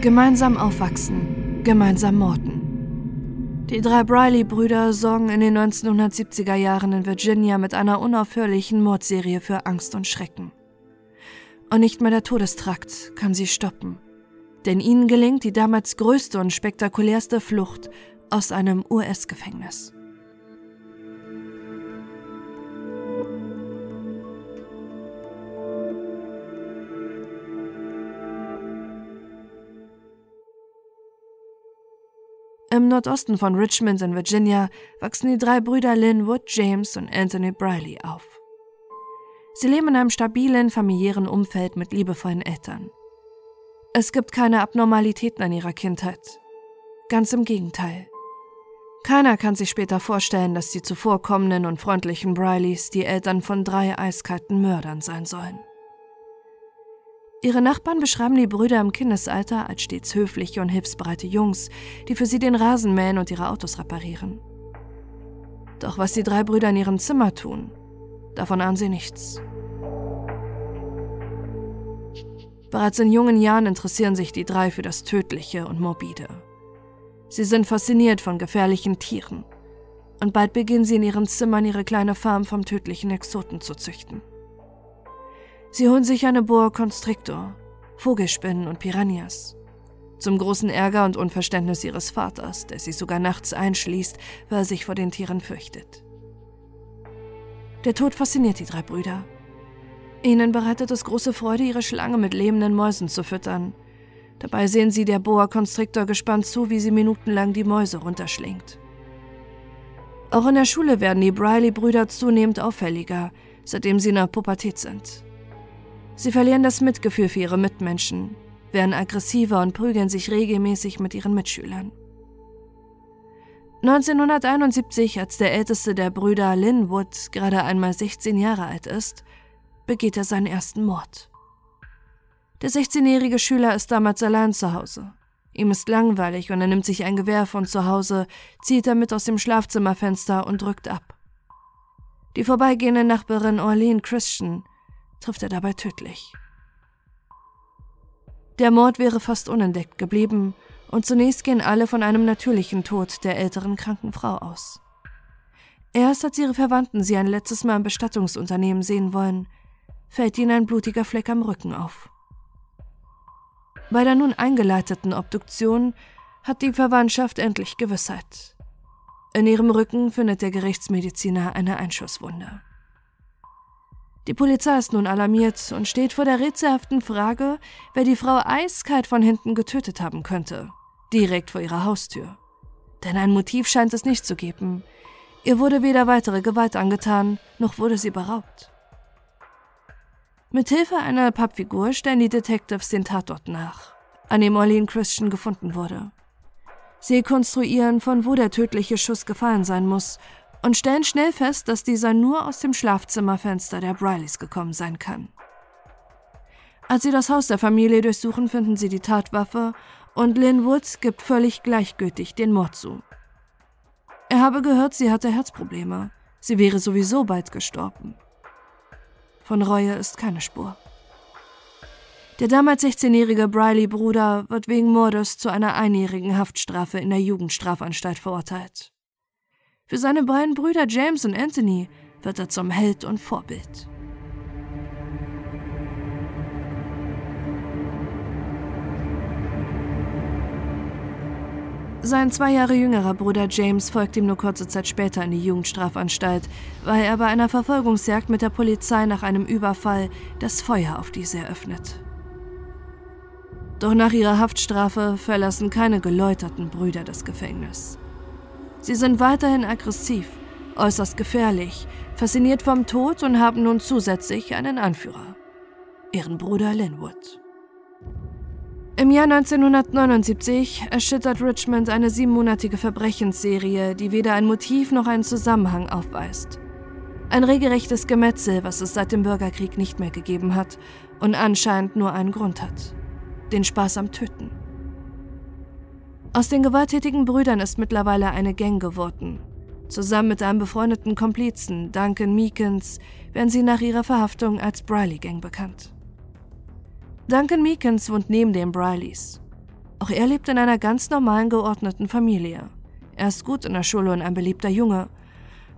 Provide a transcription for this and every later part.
Gemeinsam aufwachsen, gemeinsam morden. Die drei Briley-Brüder sorgen in den 1970er Jahren in Virginia mit einer unaufhörlichen Mordserie für Angst und Schrecken. Und nicht mehr der Todestrakt kann sie stoppen. Denn ihnen gelingt die damals größte und spektakulärste Flucht aus einem US-Gefängnis. Im Nordosten von Richmond in Virginia wachsen die drei Brüder Linwood, James und Anthony Briley auf. Sie leben in einem stabilen familiären Umfeld mit liebevollen Eltern. Es gibt keine Abnormalitäten an ihrer Kindheit. Ganz im Gegenteil. Keiner kann sich später vorstellen, dass die zuvorkommenden und freundlichen Brileys die Eltern von drei eiskalten Mördern sein sollen. Ihre Nachbarn beschreiben die Brüder im Kindesalter als stets höfliche und hilfsbereite Jungs, die für sie den Rasen mähen und ihre Autos reparieren. Doch was die drei Brüder in ihrem Zimmer tun, davon ahnen sie nichts. Bereits in jungen Jahren interessieren sich die drei für das Tödliche und Morbide. Sie sind fasziniert von gefährlichen Tieren. Und bald beginnen sie in ihren Zimmern ihre kleine Farm vom tödlichen Exoten zu züchten. Sie holen sich eine Boa Constrictor, Vogelspinnen und Piranhas. Zum großen Ärger und Unverständnis ihres Vaters, der sie sogar nachts einschließt, weil er sich vor den Tieren fürchtet. Der Tod fasziniert die drei Brüder. Ihnen bereitet es große Freude, ihre Schlange mit lebenden Mäusen zu füttern. Dabei sehen sie der Boa Constrictor gespannt zu, wie sie minutenlang die Mäuse runterschlingt. Auch in der Schule werden die Briley-Brüder zunehmend auffälliger, seitdem sie in der Pubertät sind. Sie verlieren das Mitgefühl für ihre Mitmenschen, werden aggressiver und prügeln sich regelmäßig mit ihren Mitschülern. 1971, als der älteste der Brüder Linwood gerade einmal 16 Jahre alt ist, begeht er seinen ersten Mord. Der 16-jährige Schüler ist damals allein zu Hause. Ihm ist langweilig und er nimmt sich ein Gewehr von zu Hause, zieht damit aus dem Schlafzimmerfenster und drückt ab. Die vorbeigehende Nachbarin Orlean Christian trifft er dabei tödlich. Der Mord wäre fast unentdeckt geblieben, und zunächst gehen alle von einem natürlichen Tod der älteren kranken Frau aus. Erst als ihre Verwandten sie ein letztes Mal im Bestattungsunternehmen sehen wollen, fällt ihnen ein blutiger Fleck am Rücken auf. Bei der nun eingeleiteten Obduktion hat die Verwandtschaft endlich Gewissheit. In ihrem Rücken findet der Gerichtsmediziner eine Einschusswunde. Die Polizei ist nun alarmiert und steht vor der rätselhaften Frage, wer die Frau eiskalt von hinten getötet haben könnte. Direkt vor ihrer Haustür. Denn ein Motiv scheint es nicht zu geben. Ihr wurde weder weitere Gewalt angetan, noch wurde sie beraubt. Mithilfe einer Pappfigur stellen die Detectives den Tatort nach, an dem Orlean Christian gefunden wurde. Sie konstruieren, von wo der tödliche Schuss gefallen sein muss und stellen schnell fest, dass dieser nur aus dem Schlafzimmerfenster der Brileys gekommen sein kann. Als sie das Haus der Familie durchsuchen, finden sie die Tatwaffe und Lynn Woods gibt völlig gleichgültig den Mord zu. Er habe gehört, sie hatte Herzprobleme. Sie wäre sowieso bald gestorben. Von Reue ist keine Spur. Der damals 16-jährige Briley-Bruder wird wegen Mordes zu einer einjährigen Haftstrafe in der Jugendstrafanstalt verurteilt. Für seine beiden Brüder James und Anthony wird er zum Held und Vorbild. Sein zwei Jahre jüngerer Bruder James folgt ihm nur kurze Zeit später in die Jugendstrafanstalt, weil er bei einer Verfolgungsjagd mit der Polizei nach einem Überfall das Feuer auf diese eröffnet. Doch nach ihrer Haftstrafe verlassen keine geläuterten Brüder das Gefängnis. Sie sind weiterhin aggressiv, äußerst gefährlich, fasziniert vom Tod und haben nun zusätzlich einen Anführer, ihren Bruder Linwood. Im Jahr 1979 erschüttert Richmond eine siebenmonatige Verbrechensserie, die weder ein Motiv noch einen Zusammenhang aufweist. Ein regelrechtes Gemetzel, was es seit dem Bürgerkrieg nicht mehr gegeben hat und anscheinend nur einen Grund hat. Den Spaß am Töten. Aus den gewalttätigen Brüdern ist mittlerweile eine Gang geworden. Zusammen mit einem befreundeten Komplizen, Duncan Meekins, werden sie nach ihrer Verhaftung als Briley Gang bekannt. Duncan Meekins wohnt neben den Brileys. Auch er lebt in einer ganz normalen geordneten Familie. Er ist gut in der Schule und ein beliebter Junge.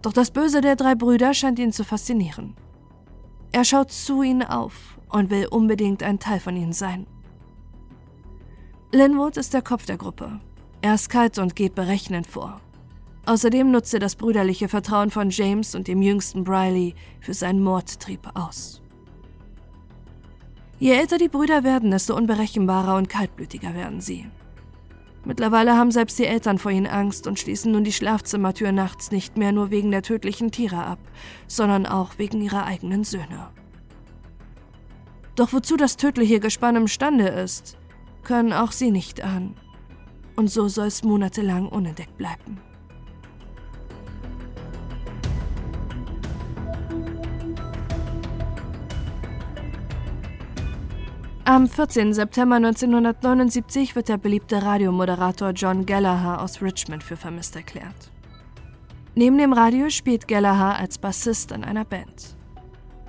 Doch das Böse der drei Brüder scheint ihn zu faszinieren. Er schaut zu ihnen auf und will unbedingt ein Teil von ihnen sein. Linwood ist der Kopf der Gruppe. Er ist kalt und geht berechnend vor. Außerdem nutzt er das brüderliche Vertrauen von James und dem jüngsten Briley für seinen Mordtrieb aus. Je älter die Brüder werden, desto unberechenbarer und kaltblütiger werden sie. Mittlerweile haben selbst die Eltern vor ihnen Angst und schließen nun die Schlafzimmertür nachts nicht mehr nur wegen der tödlichen Tiere ab, sondern auch wegen ihrer eigenen Söhne. Doch wozu das tödliche Gespann imstande ist, können auch sie nicht ahnen. Und so soll es monatelang unentdeckt bleiben. Am 14. September 1979 wird der beliebte Radiomoderator John Gallagher aus Richmond für vermisst erklärt. Neben dem Radio spielt Gallagher als Bassist in einer Band.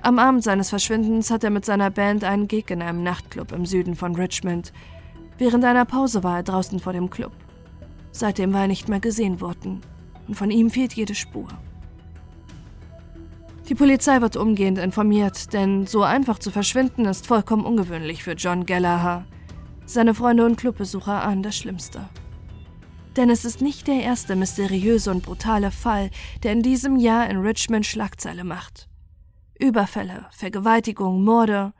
Am Abend seines Verschwindens hat er mit seiner Band einen Gig in einem Nachtclub im Süden von Richmond. Während einer Pause war er draußen vor dem Club. Seitdem war er nicht mehr gesehen worden und von ihm fehlt jede Spur. Die Polizei wird umgehend informiert, denn so einfach zu verschwinden ist vollkommen ungewöhnlich für John Gallagher. Seine Freunde und Clubbesucher ahnen das Schlimmste. Denn es ist nicht der erste mysteriöse und brutale Fall, der in diesem Jahr in Richmond Schlagzeile macht. Überfälle, Vergewaltigungen, Morde.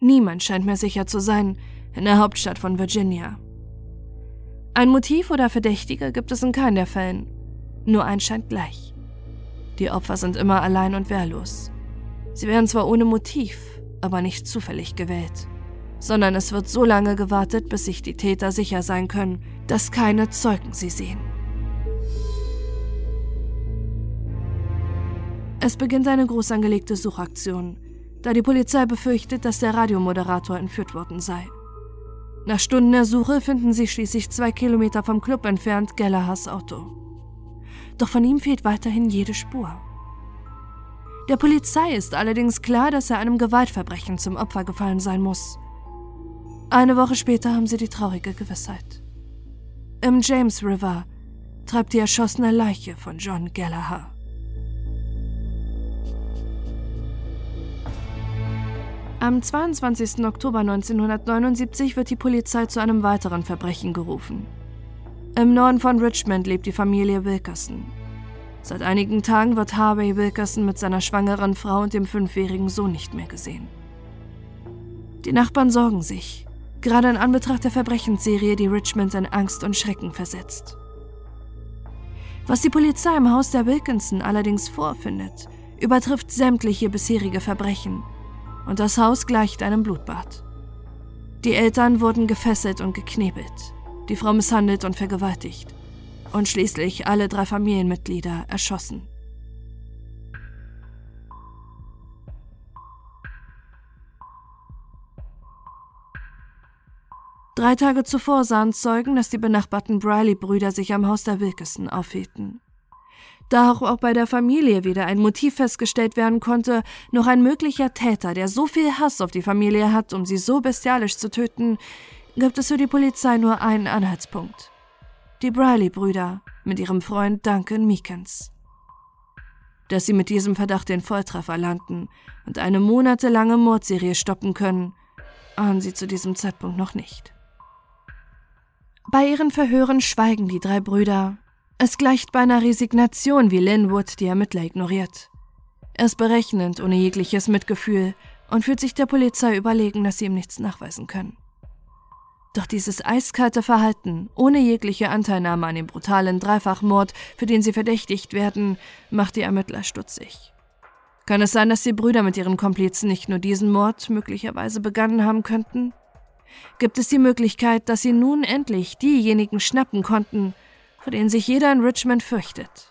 Niemand scheint mehr sicher zu sein in der Hauptstadt von Virginia. Ein Motiv oder Verdächtige gibt es in keinem der Fällen. Nur eins scheint gleich. Die Opfer sind immer allein und wehrlos. Sie werden zwar ohne Motiv, aber nicht zufällig gewählt, sondern es wird so lange gewartet, bis sich die Täter sicher sein können, dass keine Zeugen sie sehen. Es beginnt eine groß angelegte Suchaktion, da die Polizei befürchtet, dass der Radiomoderator entführt worden sei. Nach Stunden der Suche finden sie schließlich zwei Kilometer vom Club entfernt Gallagher's Auto. Doch von ihm fehlt weiterhin jede Spur. Der Polizei ist allerdings klar, dass er einem Gewaltverbrechen zum Opfer gefallen sein muss. Eine Woche später haben sie die traurige Gewissheit. Im James River treibt die erschossene Leiche von John Gallagher. Am 22. Oktober 1979 wird die Polizei zu einem weiteren Verbrechen gerufen. Im Norden von Richmond lebt die Familie Wilkerson. Seit einigen Tagen wird Harvey Wilkerson mit seiner schwangeren Frau und dem fünfjährigen Sohn nicht mehr gesehen. Die Nachbarn sorgen sich, gerade in Anbetracht der Verbrechensserie, die Richmond in Angst und Schrecken versetzt. Was die Polizei im Haus der Wilkinson allerdings vorfindet, übertrifft sämtliche bisherige Verbrechen und das Haus gleicht einem Blutbad. Die Eltern wurden gefesselt und geknebelt die Frau misshandelt und vergewaltigt und schließlich alle drei Familienmitglieder erschossen. Drei Tage zuvor sahen Zeugen, dass die benachbarten Briley-Brüder sich am Haus der Wilkeson aufhielten. Da auch bei der Familie weder ein Motiv festgestellt werden konnte, noch ein möglicher Täter, der so viel Hass auf die Familie hat, um sie so bestialisch zu töten, gibt es für die Polizei nur einen Anhaltspunkt. Die Briley-Brüder mit ihrem Freund Duncan Meekins. Dass sie mit diesem Verdacht den Volltreffer landen und eine monatelange Mordserie stoppen können, ahnen sie zu diesem Zeitpunkt noch nicht. Bei ihren Verhören schweigen die drei Brüder. Es gleicht beinahe Resignation, wie Linwood die Ermittler ignoriert. Er ist berechnend, ohne jegliches Mitgefühl und fühlt sich der Polizei überlegen, dass sie ihm nichts nachweisen können. Doch dieses eiskalte Verhalten, ohne jegliche Anteilnahme an dem brutalen Dreifachmord, für den sie verdächtigt werden, macht die Ermittler stutzig. Kann es sein, dass die Brüder mit ihren Komplizen nicht nur diesen Mord möglicherweise begangen haben könnten? Gibt es die Möglichkeit, dass sie nun endlich diejenigen schnappen konnten, vor denen sich jeder in Richmond fürchtet?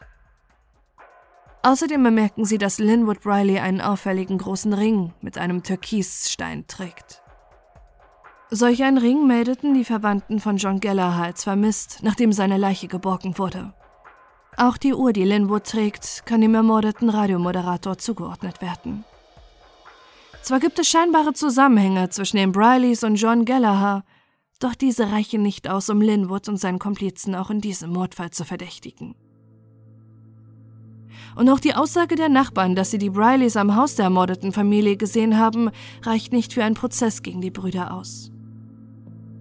Außerdem bemerken sie, dass Linwood Riley einen auffälligen großen Ring mit einem Türkisstein trägt. Solch einen Ring meldeten die Verwandten von John Gallagher als vermisst, nachdem seine Leiche geborgen wurde. Auch die Uhr, die Linwood trägt, kann dem ermordeten Radiomoderator zugeordnet werden. Zwar gibt es scheinbare Zusammenhänge zwischen den Brileys und John Gallagher, Doch diese reichen nicht aus, um Linwood und seinen Komplizen auch in diesem Mordfall zu verdächtigen. Und auch die Aussage der Nachbarn, dass sie die Brileys am Haus der ermordeten Familie gesehen haben, reicht nicht für einen Prozess gegen die Brüder aus.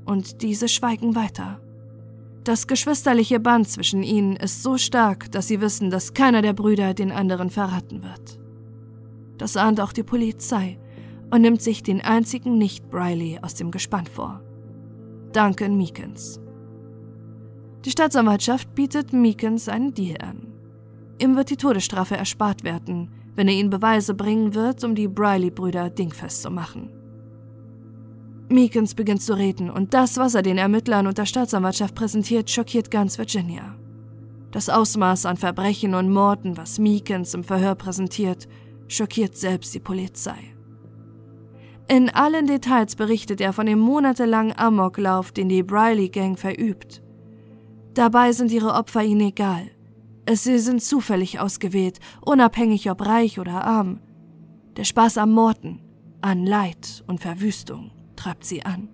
Und diese schweigen weiter. Das geschwisterliche Band zwischen ihnen ist so stark, dass sie wissen, dass keiner der Brüder den anderen verraten wird. Das ahnt auch die Polizei und nimmt sich den einzigen Nicht-Briley aus dem Gespann vor. Duncan Meekins. Die Staatsanwaltschaft bietet Meekins einen Deal an. Ihm wird die Todesstrafe erspart werden, wenn er ihnen Beweise bringen wird, um die Briley-Brüder dingfest zu machen. Meekins beginnt zu reden und das, was er den Ermittlern und der Staatsanwaltschaft präsentiert, schockiert ganz Virginia. Das Ausmaß an Verbrechen und Morden, was Meekins im Verhör präsentiert, schockiert selbst die Polizei. In allen Details berichtet er von dem monatelangen Amoklauf, den die Briley Gang verübt. Dabei sind ihre Opfer ihnen egal. Sie sind zufällig ausgewählt, unabhängig ob reich oder arm. Der Spaß am Morden, an Leid und Verwüstung treibt sie an.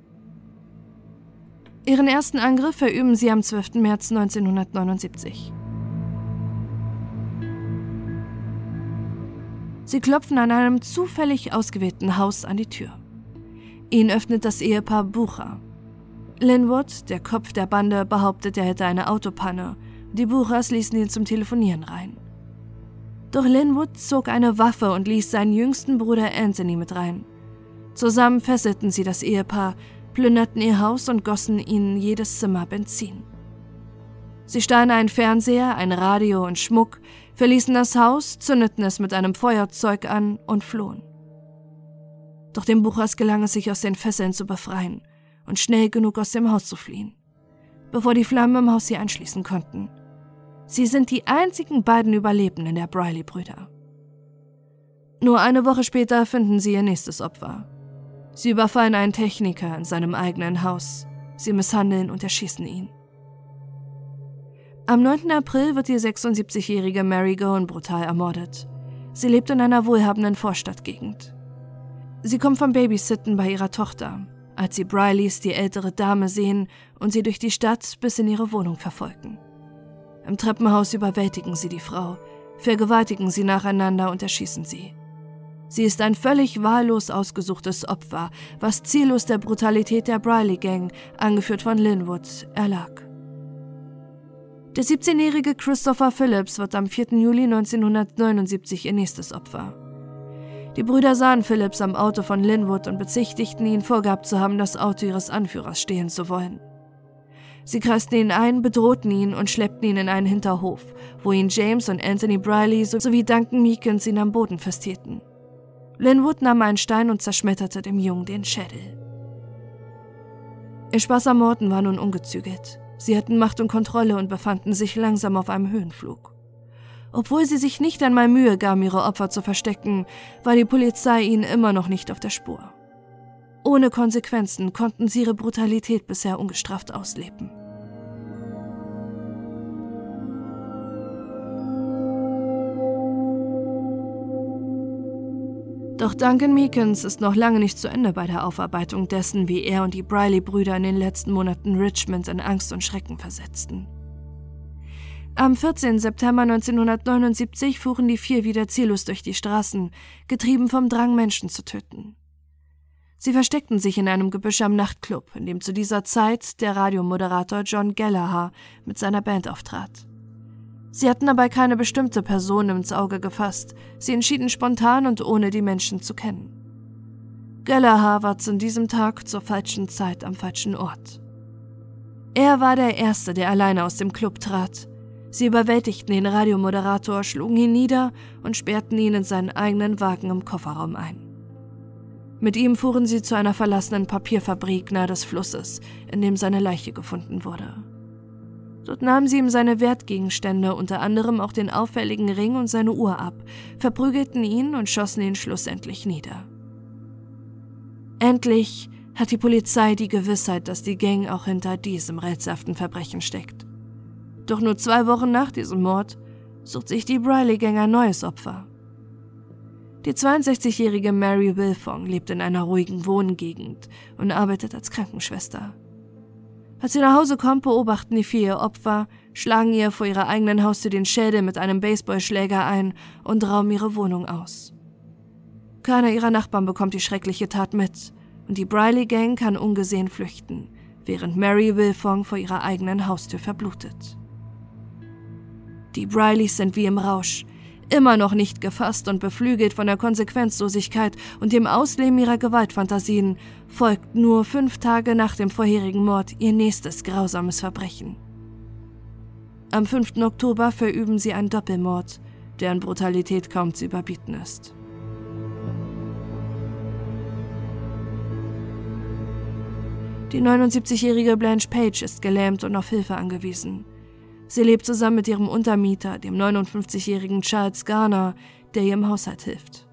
Ihren ersten Angriff verüben sie am 12. März 1979. Sie klopfen an einem zufällig ausgewählten Haus an die Tür. Ihnen öffnet das Ehepaar Bucher. Linwood, der Kopf der Bande, behauptet, er hätte eine Autopanne. Die Buchers ließen ihn zum Telefonieren rein. Doch Linwood zog eine Waffe und ließ seinen jüngsten Bruder Anthony mit rein. Zusammen fesselten sie das Ehepaar, plünderten ihr Haus und gossen ihnen jedes Zimmer Benzin. Sie stahlen einen Fernseher, ein Radio und Schmuck, verließen das Haus, zündeten es mit einem Feuerzeug an und flohen. Doch dem Buchers gelang es sich aus den Fesseln zu befreien und schnell genug aus dem Haus zu fliehen, bevor die Flammen im Haus sie anschließen konnten. Sie sind die einzigen beiden Überlebenden der Briley-Brüder. Nur eine Woche später finden sie ihr nächstes Opfer. Sie überfallen einen Techniker in seinem eigenen Haus. Sie misshandeln und erschießen ihn. Am 9. April wird die 76-jährige Mary Gowan brutal ermordet. Sie lebt in einer wohlhabenden Vorstadtgegend. Sie kommt vom Babysitten bei ihrer Tochter, als sie Brileys, die ältere Dame, sehen und sie durch die Stadt bis in ihre Wohnung verfolgen. Im Treppenhaus überwältigen sie die Frau, vergewaltigen sie nacheinander und erschießen sie. Sie ist ein völlig wahllos ausgesuchtes Opfer, was ziellos der Brutalität der Briley Gang, angeführt von Linwood, erlag. Der 17-jährige Christopher Phillips wird am 4. Juli 1979 ihr nächstes Opfer. Die Brüder sahen Phillips am Auto von Linwood und bezichtigten ihn, vorgehabt zu haben, das Auto ihres Anführers stehlen zu wollen. Sie kreisten ihn ein, bedrohten ihn und schleppten ihn in einen Hinterhof, wo ihn James und Anthony Briley sowie Duncan Meekins ihn am Boden festhielten. Linwood nahm einen Stein und zerschmetterte dem Jungen den Schädel. Ihr Spaß am Morden war nun ungezügelt. Sie hatten Macht und Kontrolle und befanden sich langsam auf einem Höhenflug. Obwohl sie sich nicht einmal Mühe gaben, ihre Opfer zu verstecken, war die Polizei ihnen immer noch nicht auf der Spur. Ohne Konsequenzen konnten sie ihre Brutalität bisher ungestraft ausleben. Doch Duncan Meekins ist noch lange nicht zu Ende bei der Aufarbeitung dessen, wie er und die Briley-Brüder in den letzten Monaten Richmond in Angst und Schrecken versetzten. Am 14. September 1979 fuhren die vier wieder ziellos durch die Straßen, getrieben vom Drang, Menschen zu töten. Sie versteckten sich in einem Gebüsch am Nachtclub, in dem zu dieser Zeit der Radiomoderator John Gallagher mit seiner Band auftrat. Sie hatten dabei keine bestimmte Person ins Auge gefasst, sie entschieden spontan und ohne die Menschen zu kennen. Gallagher war zu diesem Tag zur falschen Zeit am falschen Ort. Er war der Erste, der alleine aus dem Club trat. Sie überwältigten den Radiomoderator, schlugen ihn nieder und sperrten ihn in seinen eigenen Wagen im Kofferraum ein. Mit ihm fuhren sie zu einer verlassenen Papierfabrik nahe des Flusses, in dem seine Leiche gefunden wurde. Dort nahmen sie ihm seine Wertgegenstände, unter anderem auch den auffälligen Ring und seine Uhr ab, verprügelten ihn und schossen ihn schlussendlich nieder. Endlich hat die Polizei die Gewissheit, dass die Gang auch hinter diesem rätselhaften Verbrechen steckt. Doch nur zwei Wochen nach diesem Mord sucht sich die Briley-Gang ein neues Opfer. Die 62-jährige Mary Wilfong lebt in einer ruhigen Wohngegend und arbeitet als Krankenschwester. Als sie nach Hause kommt, beobachten die vier ihr Opfer, schlagen ihr vor ihrer eigenen Haustür den Schädel mit einem Baseballschläger ein und rauben ihre Wohnung aus. Keiner ihrer Nachbarn bekommt die schreckliche Tat mit und die Briley Gang kann ungesehen flüchten, während Mary Wilfong vor ihrer eigenen Haustür verblutet. Die Brileys sind wie im Rausch, immer noch nicht gefasst und beflügelt von der Konsequenzlosigkeit und dem Ausleben ihrer Gewaltfantasien, folgt nur fünf Tage nach dem vorherigen Mord ihr nächstes grausames Verbrechen. Am 5. Oktober verüben sie einen Doppelmord, deren Brutalität kaum zu überbieten ist. Die 79-jährige Blanche Page ist gelähmt und auf Hilfe angewiesen. Sie lebt zusammen mit ihrem Untermieter, dem 59-jährigen Charles Garner, der ihr im Haushalt hilft.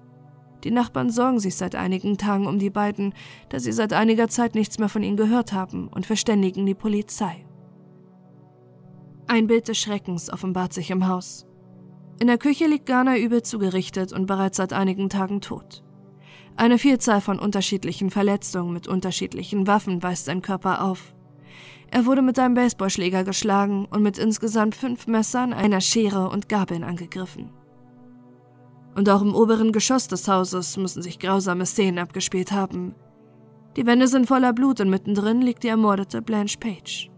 Die Nachbarn sorgen sich seit einigen Tagen um die beiden, da sie seit einiger Zeit nichts mehr von ihnen gehört haben und verständigen die Polizei. Ein Bild des Schreckens offenbart sich im Haus. In der Küche liegt Garner übel zugerichtet und bereits seit einigen Tagen tot. Eine Vielzahl von unterschiedlichen Verletzungen mit unterschiedlichen Waffen weist sein Körper auf. Er wurde mit einem Baseballschläger geschlagen und mit insgesamt fünf Messern, einer Schere und Gabeln angegriffen. Und auch im oberen Geschoss des Hauses müssen sich grausame Szenen abgespielt haben. Die Wände sind voller Blut und mittendrin liegt die ermordete Blanche Page.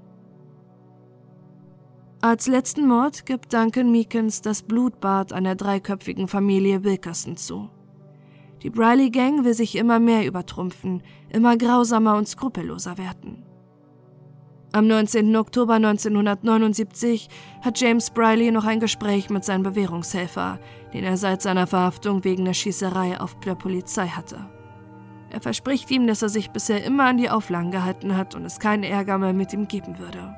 Als letzten Mord gibt Duncan Meekins das Blutbad einer dreiköpfigen Familie Wilkerson zu. Die Briley Gang will sich immer mehr übertrumpfen, immer grausamer und skrupelloser werden. Am 19. Oktober 1979 hat James Briley noch ein Gespräch mit seinem Bewährungshelfer, den er seit seiner Verhaftung wegen der Schießerei auf der Polizei hatte. Er verspricht ihm, dass er sich bisher immer an die Auflagen gehalten hat und es keinen Ärger mehr mit ihm geben würde.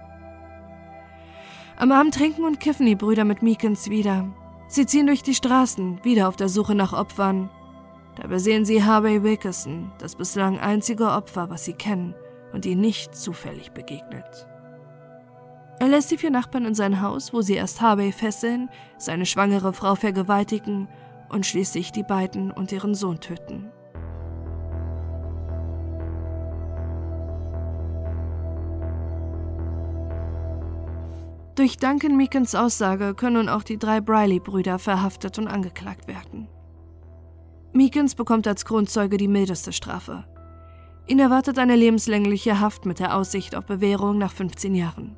Am Abend trinken und kiffen die Brüder mit Meekins wieder. Sie ziehen durch die Straßen, wieder auf der Suche nach Opfern. Dabei sehen sie Harvey Wilkerson, das bislang einzige Opfer, was sie kennen und ihr nicht zufällig begegnet. Er lässt die vier Nachbarn in sein Haus, wo sie erst Harvey fesseln, seine schwangere Frau vergewaltigen und schließlich die beiden und ihren Sohn töten. Durch Duncan Meekins Aussage können nun auch die drei Briley-Brüder verhaftet und angeklagt werden. Meekins bekommt als Grundzeuge die mildeste Strafe, Ihn erwartet eine lebenslängliche Haft mit der Aussicht auf Bewährung nach 15 Jahren.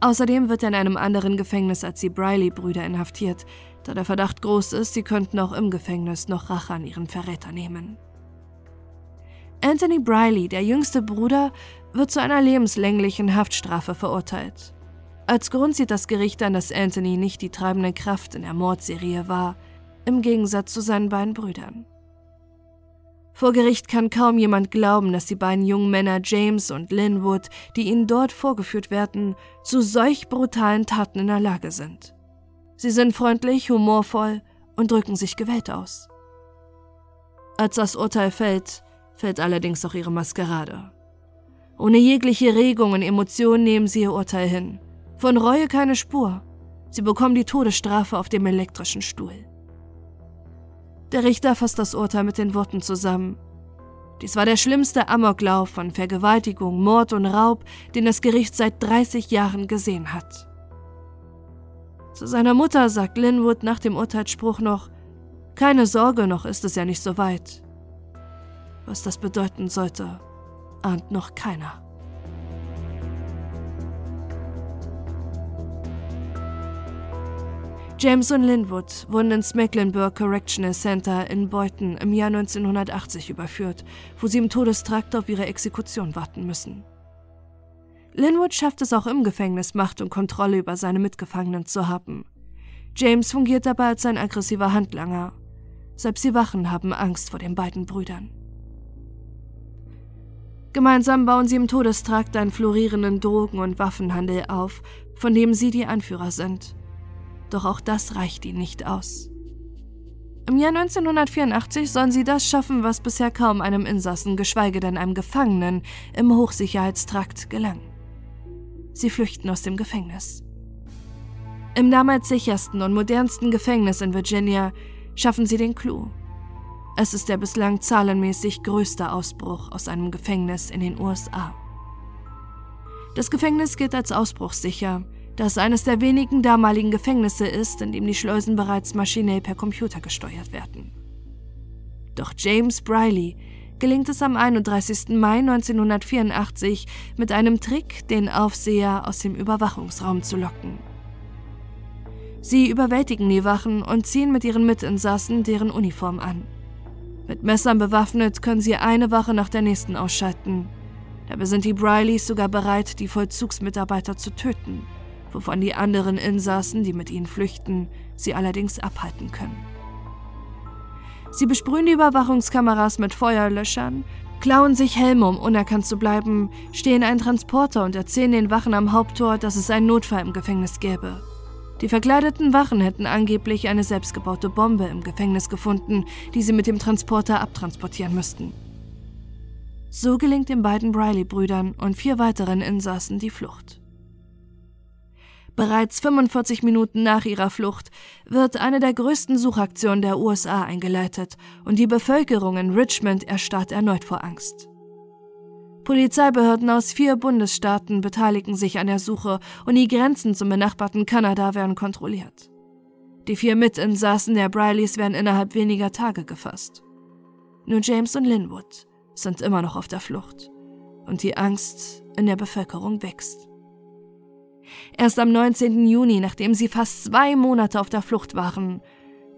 Außerdem wird er in einem anderen Gefängnis als die Briley-Brüder inhaftiert, da der Verdacht groß ist, sie könnten auch im Gefängnis noch Rache an ihren Verräter nehmen. Anthony Briley, der jüngste Bruder, wird zu einer lebenslänglichen Haftstrafe verurteilt. Als Grund sieht das Gericht an, dass Anthony nicht die treibende Kraft in der Mordserie war, im Gegensatz zu seinen beiden Brüdern. Vor Gericht kann kaum jemand glauben, dass die beiden jungen Männer James und Linwood, die ihnen dort vorgeführt werden, zu solch brutalen Taten in der Lage sind. Sie sind freundlich, humorvoll und drücken sich gewählt aus. Als das Urteil fällt, fällt allerdings auch ihre Maskerade. Ohne jegliche Regung und Emotion nehmen sie ihr Urteil hin. Von Reue keine Spur. Sie bekommen die Todesstrafe auf dem elektrischen Stuhl. Der Richter fasst das Urteil mit den Worten zusammen. Dies war der schlimmste Amoklauf von Vergewaltigung, Mord und Raub, den das Gericht seit 30 Jahren gesehen hat. Zu seiner Mutter sagt Linwood nach dem Urteilsspruch noch, keine Sorge, noch ist es ja nicht so weit. Was das bedeuten sollte, ahnt noch keiner. James und Linwood wurden ins Mecklenburg Correctional Center in Boynton im Jahr 1980 überführt, wo sie im Todestrakt auf ihre Exekution warten müssen. Linwood schafft es auch im Gefängnis, Macht und Kontrolle über seine Mitgefangenen zu haben. James fungiert dabei als ein aggressiver Handlanger. Selbst die Wachen haben Angst vor den beiden Brüdern. Gemeinsam bauen sie im Todestrakt einen florierenden Drogen- und Waffenhandel auf, von dem sie die Anführer sind doch auch das reicht ihnen nicht aus. Im Jahr 1984 sollen sie das schaffen, was bisher kaum einem Insassen, geschweige denn einem Gefangenen im Hochsicherheitstrakt gelang. Sie flüchten aus dem Gefängnis. Im damals sichersten und modernsten Gefängnis in Virginia schaffen sie den Clou. Es ist der bislang zahlenmäßig größte Ausbruch aus einem Gefängnis in den USA. Das Gefängnis gilt als ausbruchssicher, da es eines der wenigen damaligen Gefängnisse ist, in dem die Schleusen bereits maschinell per Computer gesteuert werden. Doch James Briley gelingt es am 31. Mai 1984 mit einem Trick, den Aufseher aus dem Überwachungsraum zu locken. Sie überwältigen die Wachen und ziehen mit ihren Mitinsassen deren Uniform an. Mit Messern bewaffnet können sie eine Wache nach der nächsten ausschalten. Dabei sind die Brileys sogar bereit, die Vollzugsmitarbeiter zu töten, wovon die anderen Insassen, die mit ihnen flüchten, sie allerdings abhalten können. Sie besprühen die Überwachungskameras mit Feuerlöschern, klauen sich Helme, um unerkannt zu bleiben, stehen einen Transporter und erzählen den Wachen am Haupttor, dass es einen Notfall im Gefängnis gäbe. Die verkleideten Wachen hätten angeblich eine selbstgebaute Bombe im Gefängnis gefunden, die sie mit dem Transporter abtransportieren müssten. So gelingt den beiden Briley-Brüdern und vier weiteren Insassen die Flucht. Bereits 45 Minuten nach ihrer Flucht wird eine der größten Suchaktionen der USA eingeleitet und die Bevölkerung in Richmond erstarrt erneut vor Angst. Polizeibehörden aus vier Bundesstaaten beteiligen sich an der Suche und die Grenzen zum benachbarten Kanada werden kontrolliert. Die vier Mitinsassen der Brileys werden innerhalb weniger Tage gefasst. Nur James und Linwood sind immer noch auf der Flucht und die Angst in der Bevölkerung wächst. Erst am 19. Juni, nachdem sie fast zwei Monate auf der Flucht waren,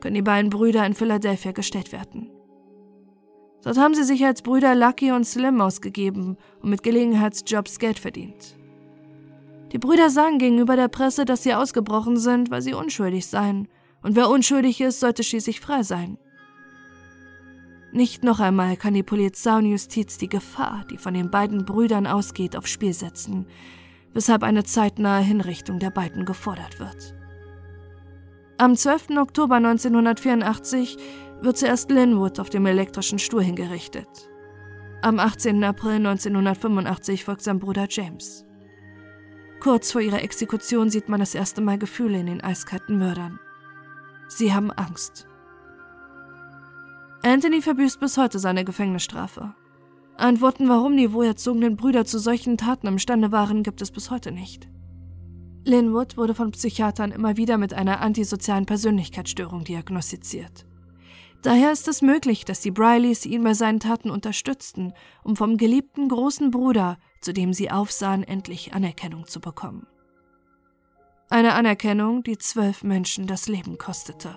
können die beiden Brüder in Philadelphia gestellt werden. Dort haben sie sich als Brüder Lucky und Slim ausgegeben und mit Gelegenheitsjobs Geld verdient. Die Brüder sagen gegenüber der Presse, dass sie ausgebrochen sind, weil sie unschuldig seien, und wer unschuldig ist, sollte schließlich frei sein. Nicht noch einmal kann die Polizei und Justiz die Gefahr, die von den beiden Brüdern ausgeht, aufs Spiel setzen, weshalb eine zeitnahe Hinrichtung der beiden gefordert wird. Am 12. Oktober 1984 wird zuerst Linwood auf dem elektrischen Stuhl hingerichtet. Am 18. April 1985 folgt sein Bruder James. Kurz vor ihrer Exekution sieht man das erste Mal Gefühle in den eiskalten Mördern. Sie haben Angst. Anthony verbüßt bis heute seine Gefängnisstrafe. Antworten, warum die wohlerzogenen Brüder zu solchen Taten imstande waren, gibt es bis heute nicht. Linwood wurde von Psychiatern immer wieder mit einer antisozialen Persönlichkeitsstörung diagnostiziert. Daher ist es möglich, dass die Brileys ihn bei seinen Taten unterstützten, um vom geliebten großen Bruder, zu dem sie aufsahen, endlich Anerkennung zu bekommen. Eine Anerkennung, die zwölf Menschen das Leben kostete.